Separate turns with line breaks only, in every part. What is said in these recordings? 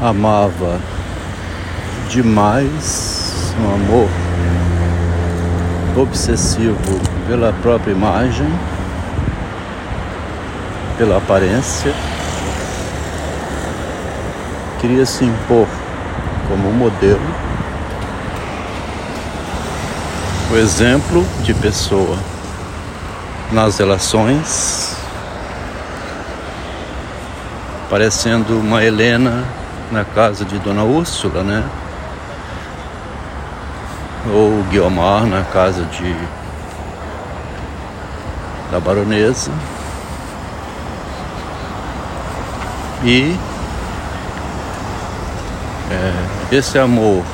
amava demais, um amor obsessivo pela própria imagem, pela aparência, queria se impor como modelo, o exemplo de pessoa nas relações, parecendo uma Helena na casa de Dona Úrsula, né? Ou Guiomar na casa de da baronesa. E é, esse amor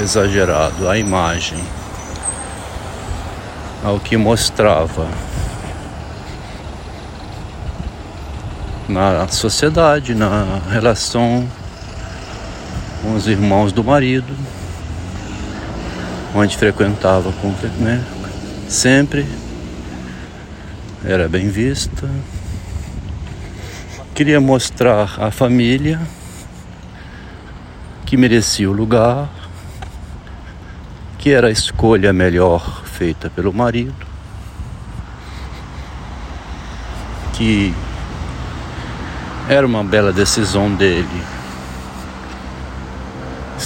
exagerado à imagem, ao que mostrava na sociedade, na relação com os irmãos do marido, onde frequentava com, né, sempre era bem vista. Queria mostrar à família que merecia o lugar, que era a escolha melhor feita pelo marido, que era uma bela decisão dele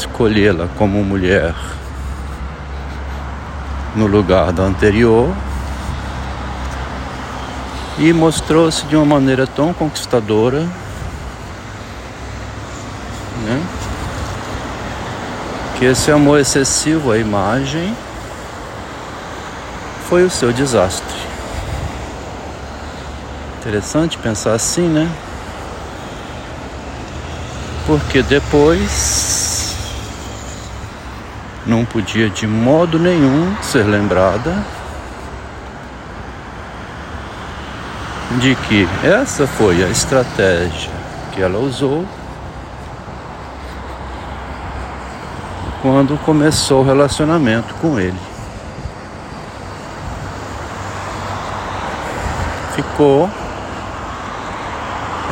escolhê-la como mulher no lugar da anterior e mostrou-se de uma maneira tão conquistadora, né? Que esse amor excessivo à imagem foi o seu desastre. Interessante pensar assim, né? Porque depois não podia de modo nenhum ser lembrada de que essa foi a estratégia que ela usou quando começou o relacionamento com ele. Ficou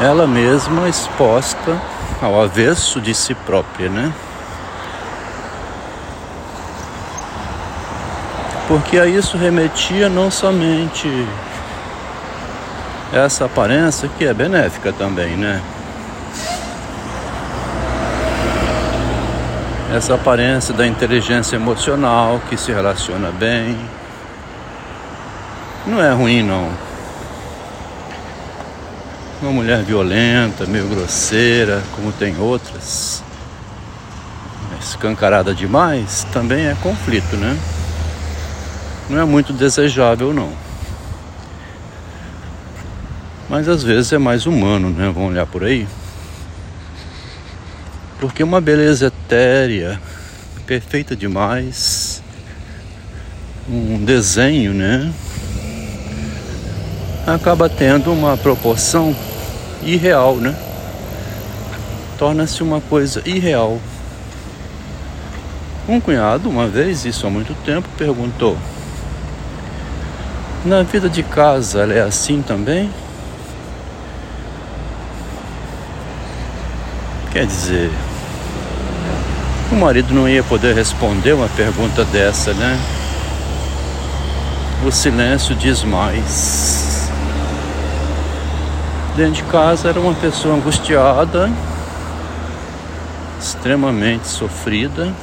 ela mesma exposta ao avesso de si própria, né? Porque a isso remetia não somente essa aparência que é benéfica também, né? Essa aparência da inteligência emocional que se relaciona bem. Não é ruim não. Uma mulher violenta, meio grosseira, como tem outras, escancarada demais, também é conflito, né? Não é muito desejável não. Mas às vezes é mais humano, né? Vamos olhar por aí. Porque uma beleza etérea, perfeita demais, um desenho, né? Acaba tendo uma proporção irreal, né? Torna-se uma coisa irreal. Um cunhado, uma vez, isso há muito tempo, perguntou: Na vida de casa ela é assim também? Quer dizer, o marido não ia poder responder uma pergunta dessa, né? O silêncio diz mais. Dentro de casa era uma pessoa angustiada, extremamente sofrida,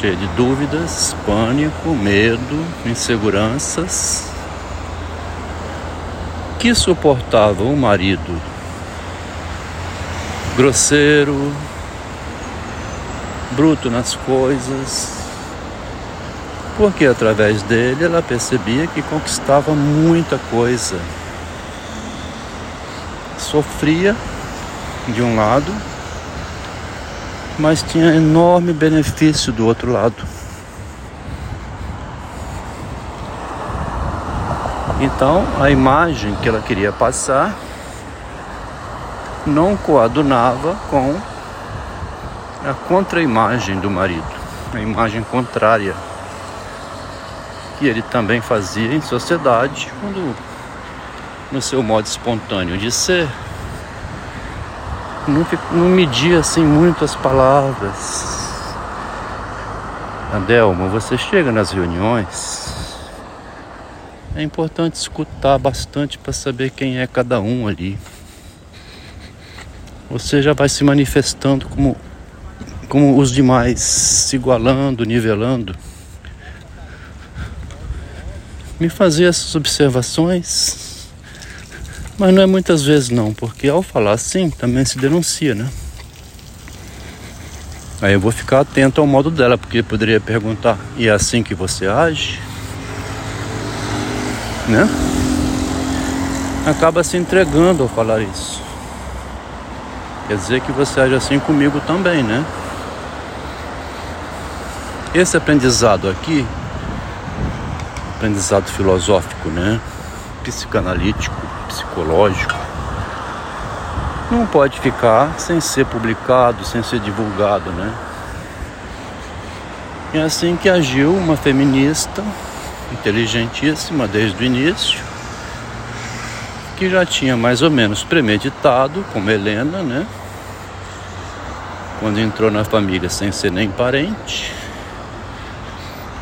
cheia de dúvidas, pânico, medo, inseguranças, que suportava o marido grosseiro, bruto nas coisas, porque através dele ela percebia que conquistava muita coisa. Sofria de um lado, mas tinha enorme benefício do outro lado. Então, a imagem que ela queria passar não coadunava com a contra-imagem do marido, a imagem contrária que ele também fazia em sociedade, quando no seu modo espontâneo de ser, não, não media assim muito as palavras. Adelma, você chega nas reuniões, é importante escutar bastante para saber quem é cada um ali. Você já vai se manifestando como, como os demais, se igualando, nivelando. Me fazer essas observações, mas não é muitas vezes não, porque ao falar assim também se denuncia, né? Aí eu vou ficar atento ao modo dela, porque poderia perguntar: e é assim que você age? Né? Acaba se entregando ao falar isso. Quer dizer que você age assim comigo também, né? Esse aprendizado aqui, aprendizado filosófico, né? Psicanalítico, psicológico, não pode ficar sem ser publicado, sem ser divulgado, né? É assim que agiu uma feminista inteligentíssima desde o início, que já tinha mais ou menos premeditado, como Helena, né? Quando entrou na família sem ser nem parente,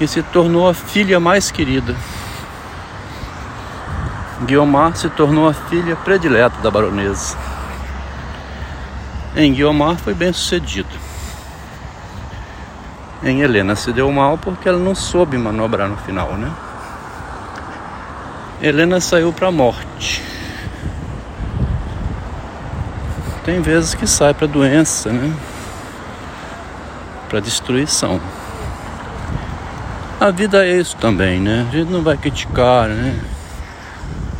e se tornou a filha mais querida. Guiomar se tornou a filha predileta da baronesa em Guiomar foi bem sucedido. Em Helena se deu mal porque ela não soube manobrar no final, né? Helena saiu para a morte. Tem vezes que sai para doença, né? Para destruição. A vida é isso também, né? A gente não vai criticar, né?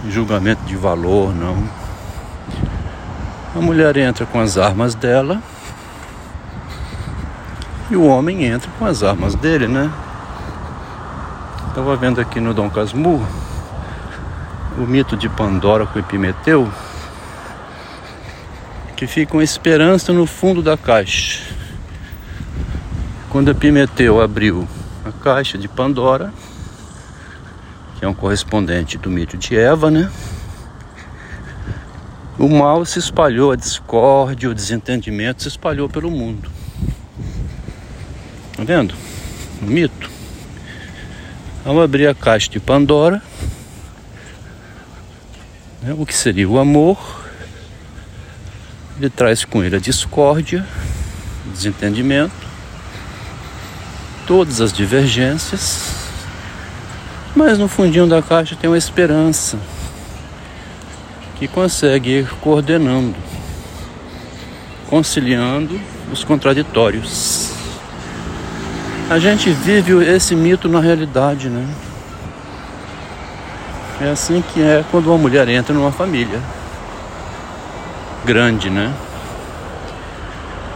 Julgamento de valor, não. A mulher entra com as armas dela e o homem entra com as armas dele, né? Estava vendo aqui no Dom Casmurro o mito de Pandora com Epimeteu, que fica uma esperança no fundo da caixa. Quando Epimeteu abriu a caixa de Pandora, que é um correspondente do mito de Eva, né? o mal se espalhou, a discórdia, o desentendimento se espalhou pelo mundo. Tá vendo? Um mito. Ao abrir a caixa de Pandora, né, o que seria o amor, ele traz com ele a discórdia, o desentendimento, todas as divergências, mas no fundinho da caixa tem uma esperança que consegue ir coordenando, conciliando os contraditórios. A gente vive esse mito na realidade, né? É assim que é quando uma mulher entra numa família grande, né?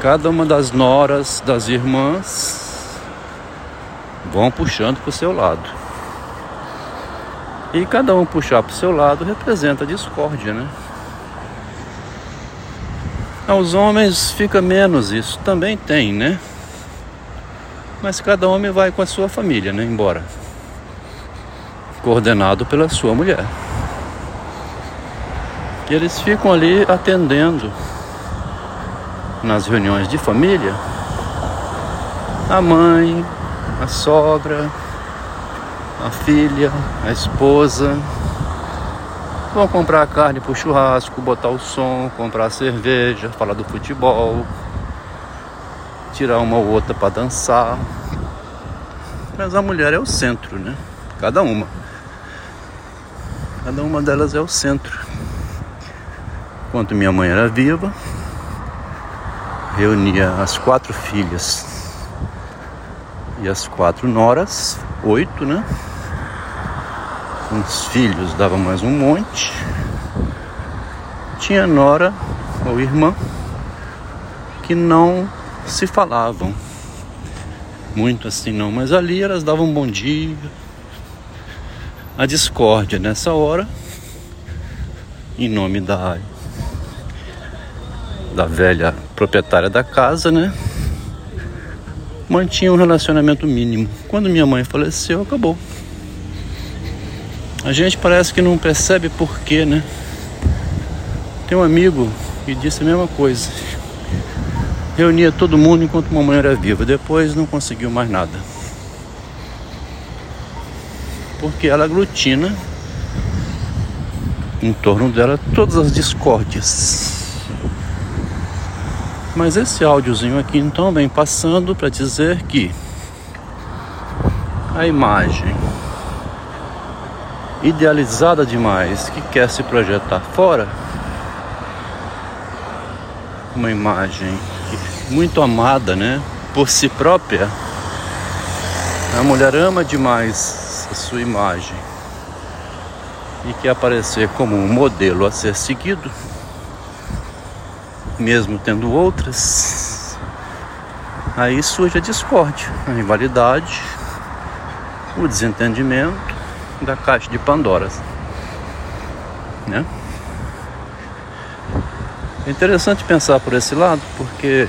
Cada uma das noras, das irmãs, vão puxando para o seu lado. E cada um puxar para o seu lado representa discórdia, né? Aos homens fica menos isso, também tem, né? Mas cada homem vai com a sua família, né? Embora coordenado pela sua mulher. E eles ficam ali atendendo nas reuniões de família a mãe, a sogra, a filha, a esposa. Vão comprar carne pro churrasco, botar o som, comprar cerveja, falar do futebol, tirar uma ou outra para dançar. Mas a mulher é o centro, né? Cada uma. Cada uma delas é o centro. Enquanto minha mãe era viva, reunia as quatro filhas e as quatro noras, oito, né? Os filhos dava mais um monte. Tinha nora ou irmã que não se falavam muito assim não, mas ali elas davam um bom dia. A discórdia nessa hora, em nome da da velha proprietária da casa, né? Mantinha um relacionamento mínimo. Quando minha mãe faleceu, acabou. A gente parece que não percebe porquê, né? Tem um amigo que disse a mesma coisa. Reunia todo mundo enquanto mulher era viva. Depois não conseguiu mais nada. Porque ela aglutina em torno dela todas as discórdias. Mas esse áudiozinho aqui então vem passando para dizer que a imagem idealizada demais que quer se projetar fora, uma imagem muito amada, né, por si própria. A mulher ama demais a sua imagem e quer aparecer como um modelo a ser seguido, mesmo tendo outras, aí surge a discórdia, a rivalidade, o desentendimento da caixa de Pandora. Né? É interessante pensar por esse lado, porque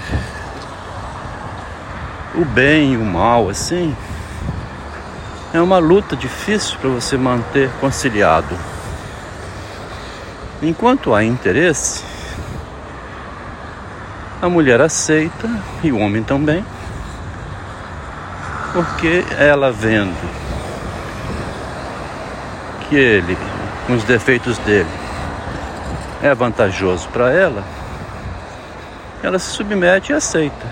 o bem e o mal, assim, é uma luta difícil para você manter conciliado. Enquanto há interesse, a mulher aceita e o homem também, porque ela vendo que ele, com os defeitos dele, é vantajoso para ela, ela se submete e aceita.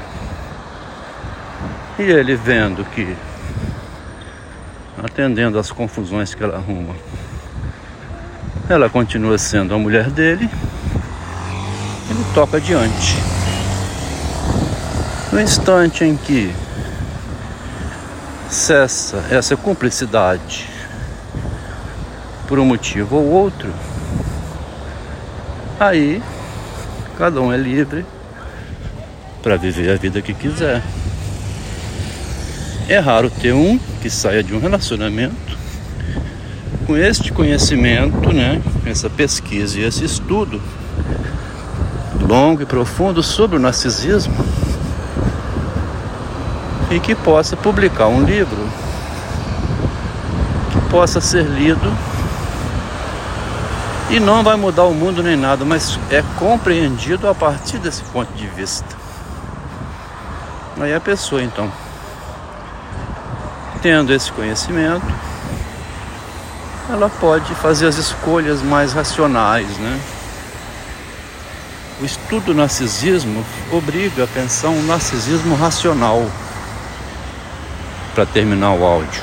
E ele vendo que atendendo às confusões que ela arruma. Ela continua sendo a mulher dele, ele toca adiante. No instante em que cessa essa cumplicidade por um motivo ou outro, aí cada um é livre para viver a vida que quiser. É raro ter um que saia de um relacionamento com este conhecimento, né, essa pesquisa e esse estudo longo e profundo sobre o narcisismo e que possa publicar um livro que possa ser lido e não vai mudar o mundo nem nada, mas é compreendido a partir desse ponto de vista. Aí a pessoa então tendo esse conhecimento, ela pode fazer as escolhas mais racionais, né? O estudo do narcisismo obriga a pensar um narcisismo racional para terminar o áudio.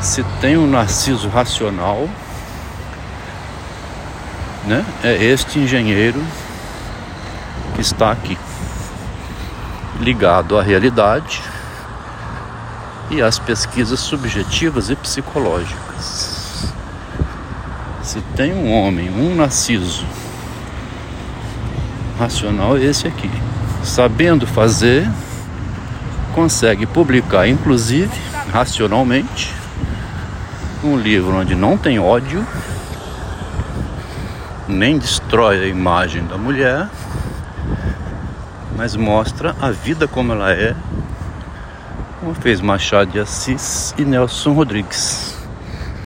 Se tem um narciso racional, né? É este engenheiro que está aqui, ligado à realidade e as pesquisas subjetivas e psicológicas. Se tem um homem, um narciso racional, é esse aqui, sabendo fazer, consegue publicar, inclusive racionalmente, um livro onde não tem ódio, nem destrói a imagem da mulher, mas mostra a vida como ela é como fez Machado de Assis e Nelson Rodrigues.